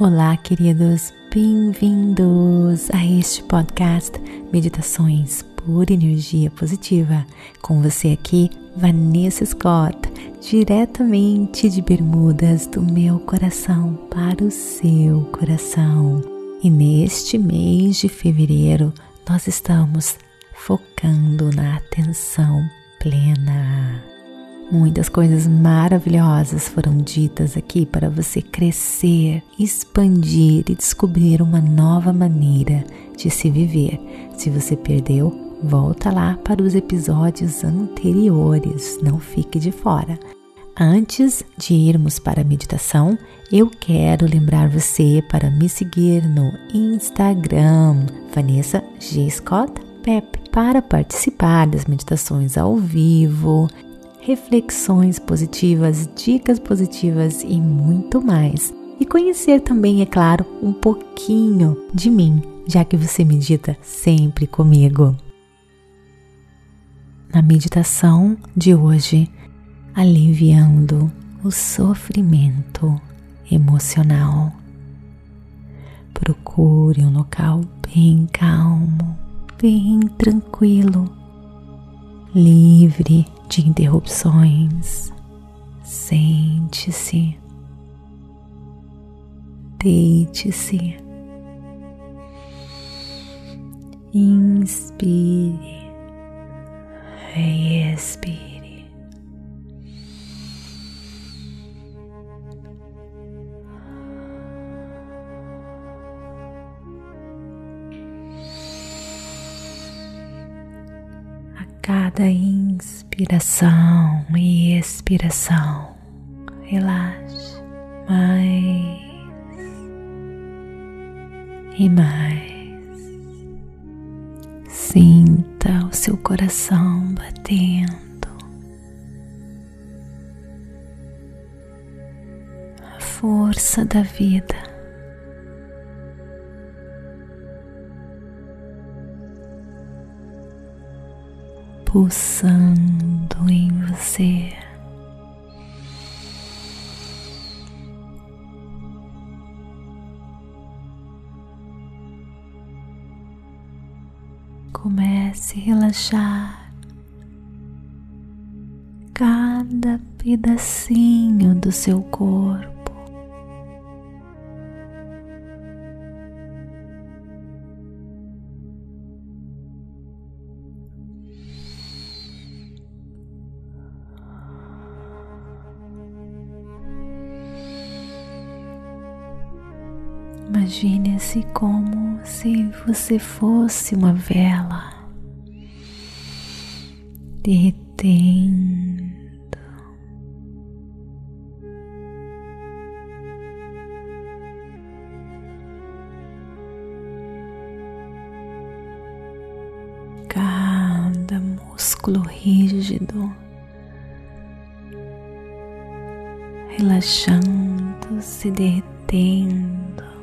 Olá, queridos, bem-vindos a este podcast Meditações por Energia Positiva. Com você aqui, Vanessa Scott, diretamente de Bermudas, do meu coração para o seu coração. E neste mês de fevereiro, nós estamos focando na atenção plena. Muitas coisas maravilhosas foram ditas aqui para você crescer, expandir e descobrir uma nova maneira de se viver. Se você perdeu, volta lá para os episódios anteriores, não fique de fora. Antes de irmos para a meditação, eu quero lembrar você para me seguir no Instagram, Vanessa G. Scott Pep, para participar das meditações ao vivo reflexões positivas, dicas positivas e muito mais. E conhecer também, é claro, um pouquinho de mim, já que você medita sempre comigo. Na meditação de hoje, aliviando o sofrimento emocional. Procure um local bem calmo, bem tranquilo, livre de interrupções. Sente-se, deite-se, inspire e expire. Cada inspiração e expiração, relaxe mais e mais. Sinta o seu coração batendo, a força da vida pulsando em você. Comece a relaxar cada pedacinho do seu corpo. Imagine-se como se você fosse uma vela derretendo. Cada músculo rígido, relaxando, se derretendo.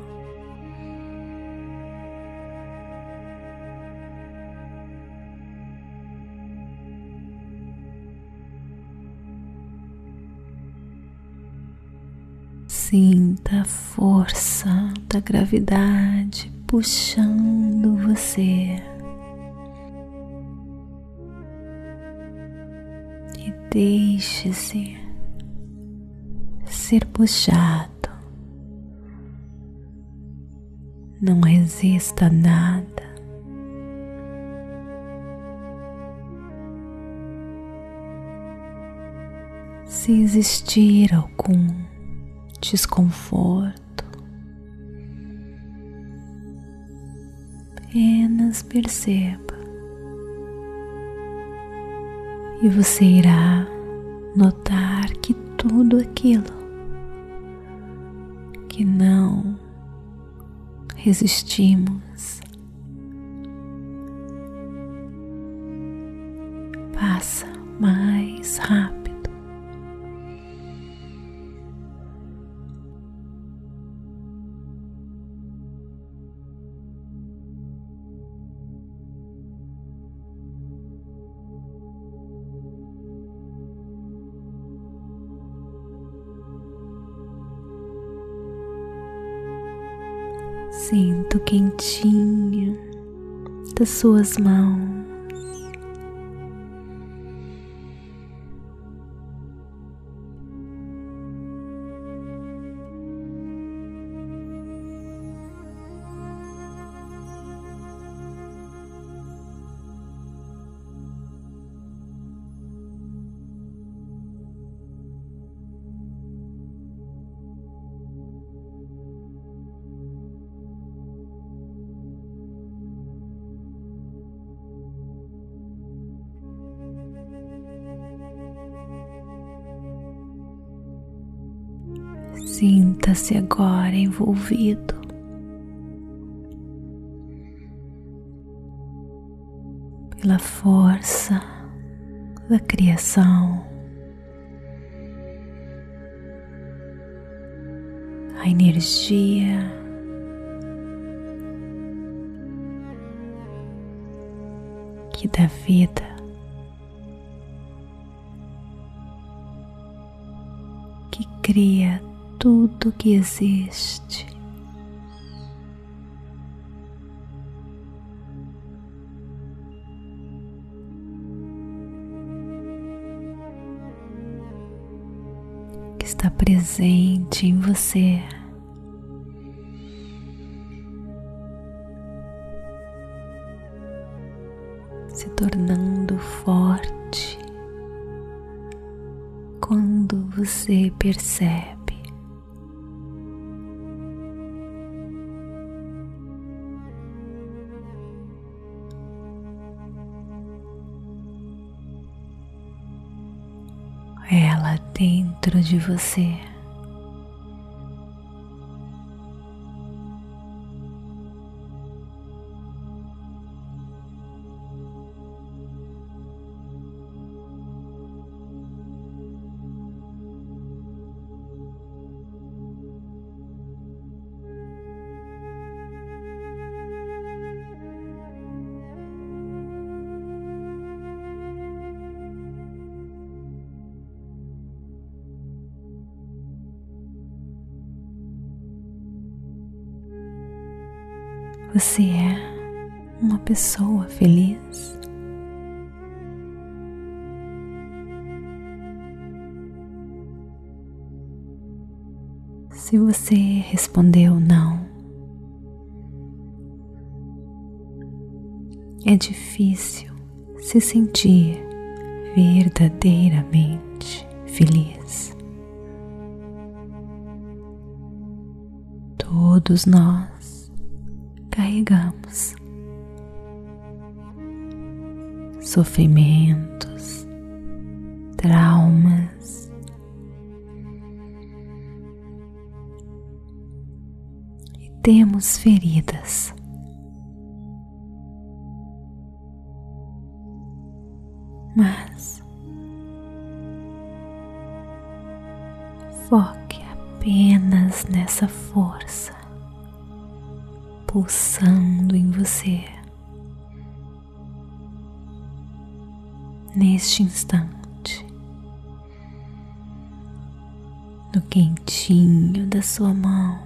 Sinta a força da gravidade puxando você. E deixe-se ser puxado. Não resista a nada. Se existir algum desconforto. Apenas perceba e você irá notar que tudo aquilo que não resistimos passa mais rápido. Sinto quentinho das suas mãos. Sinta-se agora envolvido. Pela força da criação, a energia. Que dá vida. Que cria tudo que existe. Que está presente em você. Se tornando forte quando você percebe. Você. Você é uma pessoa feliz? Se você respondeu não, é difícil se sentir verdadeiramente feliz. Todos nós carregamos. Sofrimentos, traumas, e temos feridas. Mas foque apenas nessa força pulsando em você. Neste instante, no quentinho da sua mão,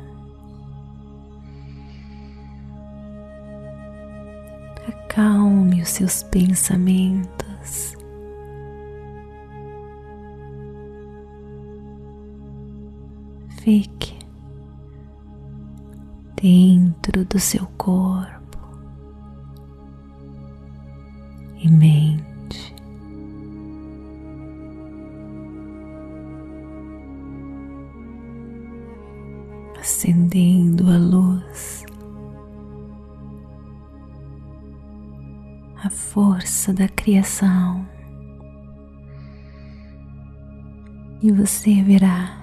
acalme os seus pensamentos. Fique dentro do seu corpo e mente. Acendendo a luz, a força da criação, e você verá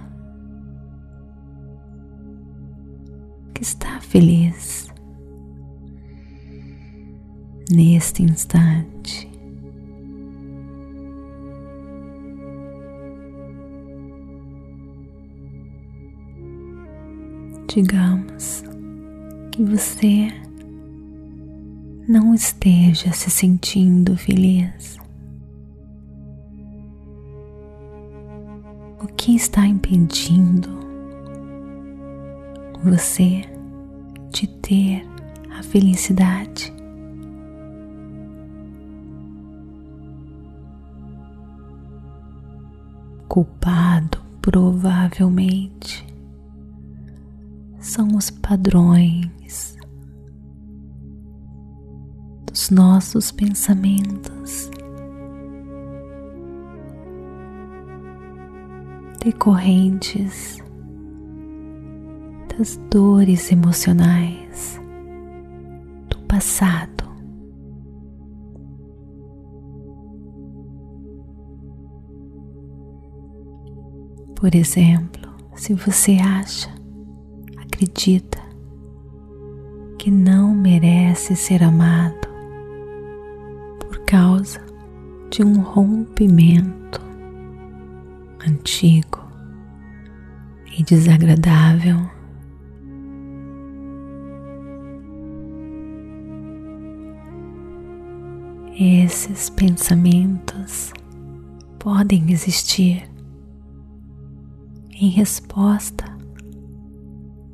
neste instante. Digamos que você não esteja se sentindo feliz. O que está impedindo você de ter a felicidade. Culpado provavelmente são os padrões dos nossos pensamentos decorrentes das dores emocionais do passado. Por exemplo, se você acha, acredita que não merece ser amado por causa de um rompimento antigo e desagradável. Esses pensamentos podem existir em resposta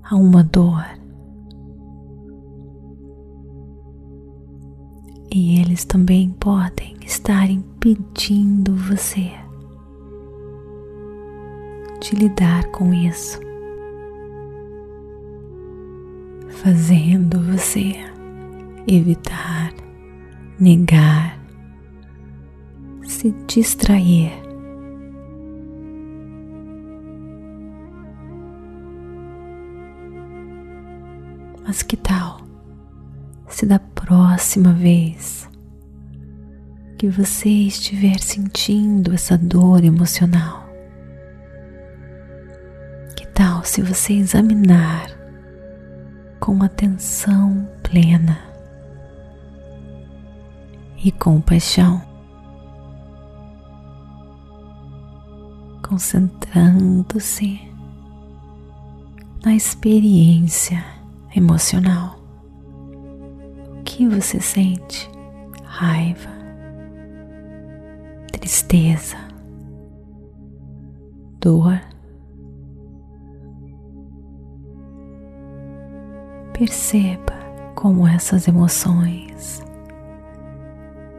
a uma dor. E eles também podem estar impedindo você de lidar com isso, fazendo você evitar, negar, se distrair Mas que tal se da próxima vez que você estiver sentindo essa dor emocional, que tal se você examinar com atenção plena e compaixão, concentrando-se na experiência emocional. O que você sente? Raiva, tristeza, dor. Perceba como essas emoções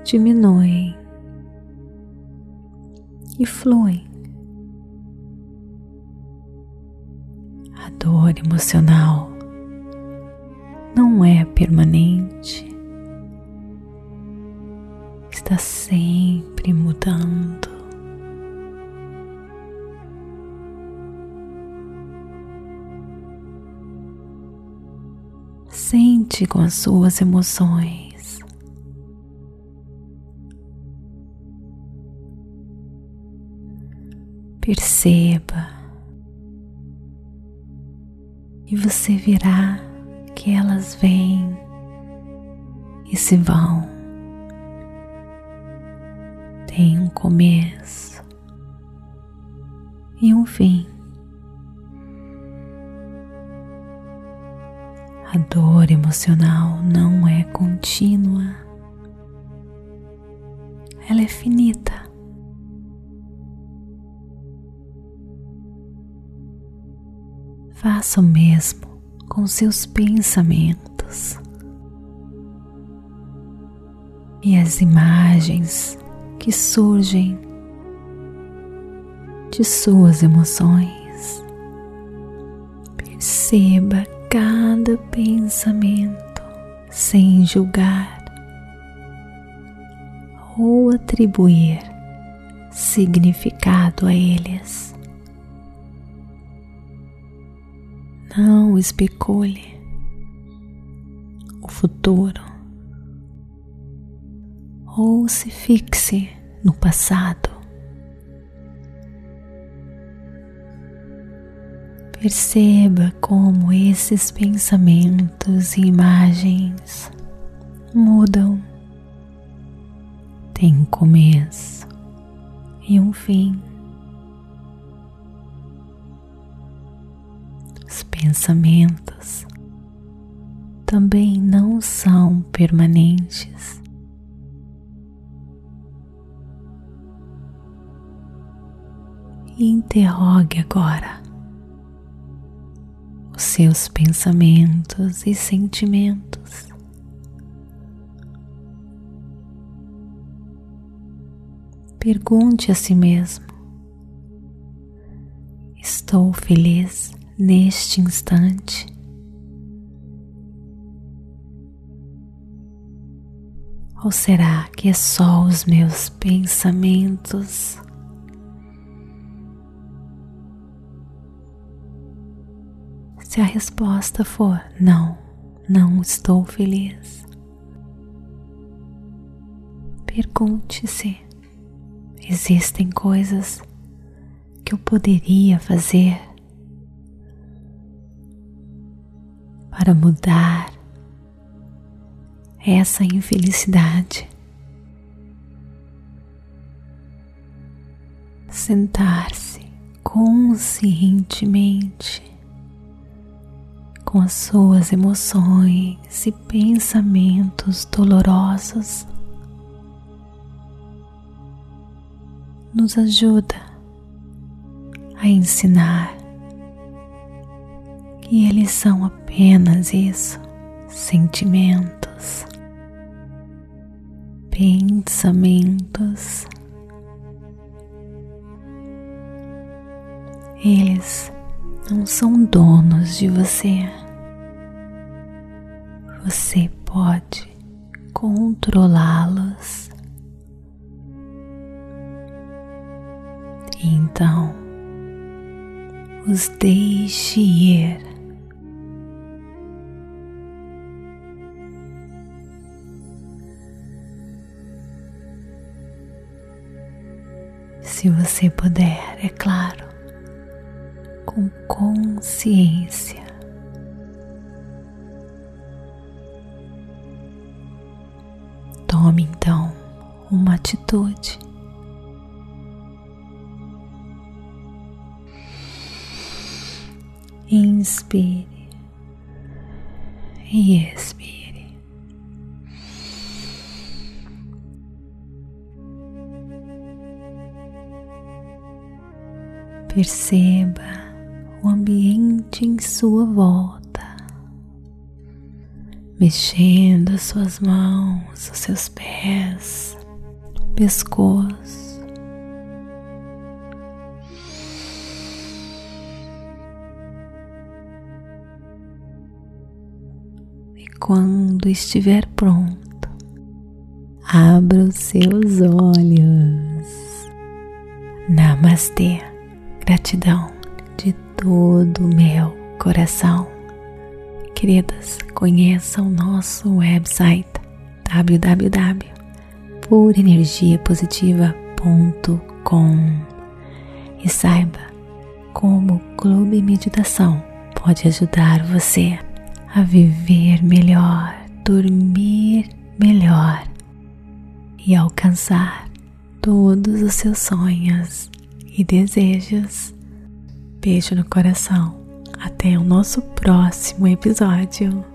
diminuem e fluem. A dor emocional não é permanente, está sempre mudando. Sente com as suas emoções. Perceba e você virá que elas vêm e se vão. Tem um começo e um fim. A dor emocional não é contínua, ela é finita. Faça o mesmo com seus pensamentos. E as imagens que surgem de suas emoções. Perceba cada pensamento sem julgar ou atribuir significado a eles. Não especule o futuro ou se fixe no passado. Perceba como esses pensamentos e imagens mudam, tem um começo e um fim. Pensamentos também não são permanentes. Interrogue agora os seus pensamentos e sentimentos. Pergunte a si mesmo: Estou feliz neste instante? Ou será que é só os meus pensamentos? Se a resposta for não, não estou feliz, pergunte-se: existem coisas que eu poderia fazer para mudar essa infelicidade. Sentar-se conscientemente com as suas emoções e pensamentos dolorosos nos ajuda a ensinar que eles são apenas isso, sentimentos pensamentos. Eles não são donos de você. Você pode controlá-los. Então, os deixe ir. Se você puder, é claro, com consciência. Tome então uma atitude. Inspire e expire. Perceba o ambiente em sua volta, mexendo as suas mãos, os seus pés, pescoço. E quando estiver pronto, abra os seus olhos. Namastê. Gratidão de todo o meu coração. Queridas, conheçam nosso website www.purenergiapositiva.com e saiba como o Clube Meditação pode ajudar você a viver melhor, dormir melhor e alcançar todos os seus sonhos e desejos. Beijo no coração. Até o nosso próximo episódio.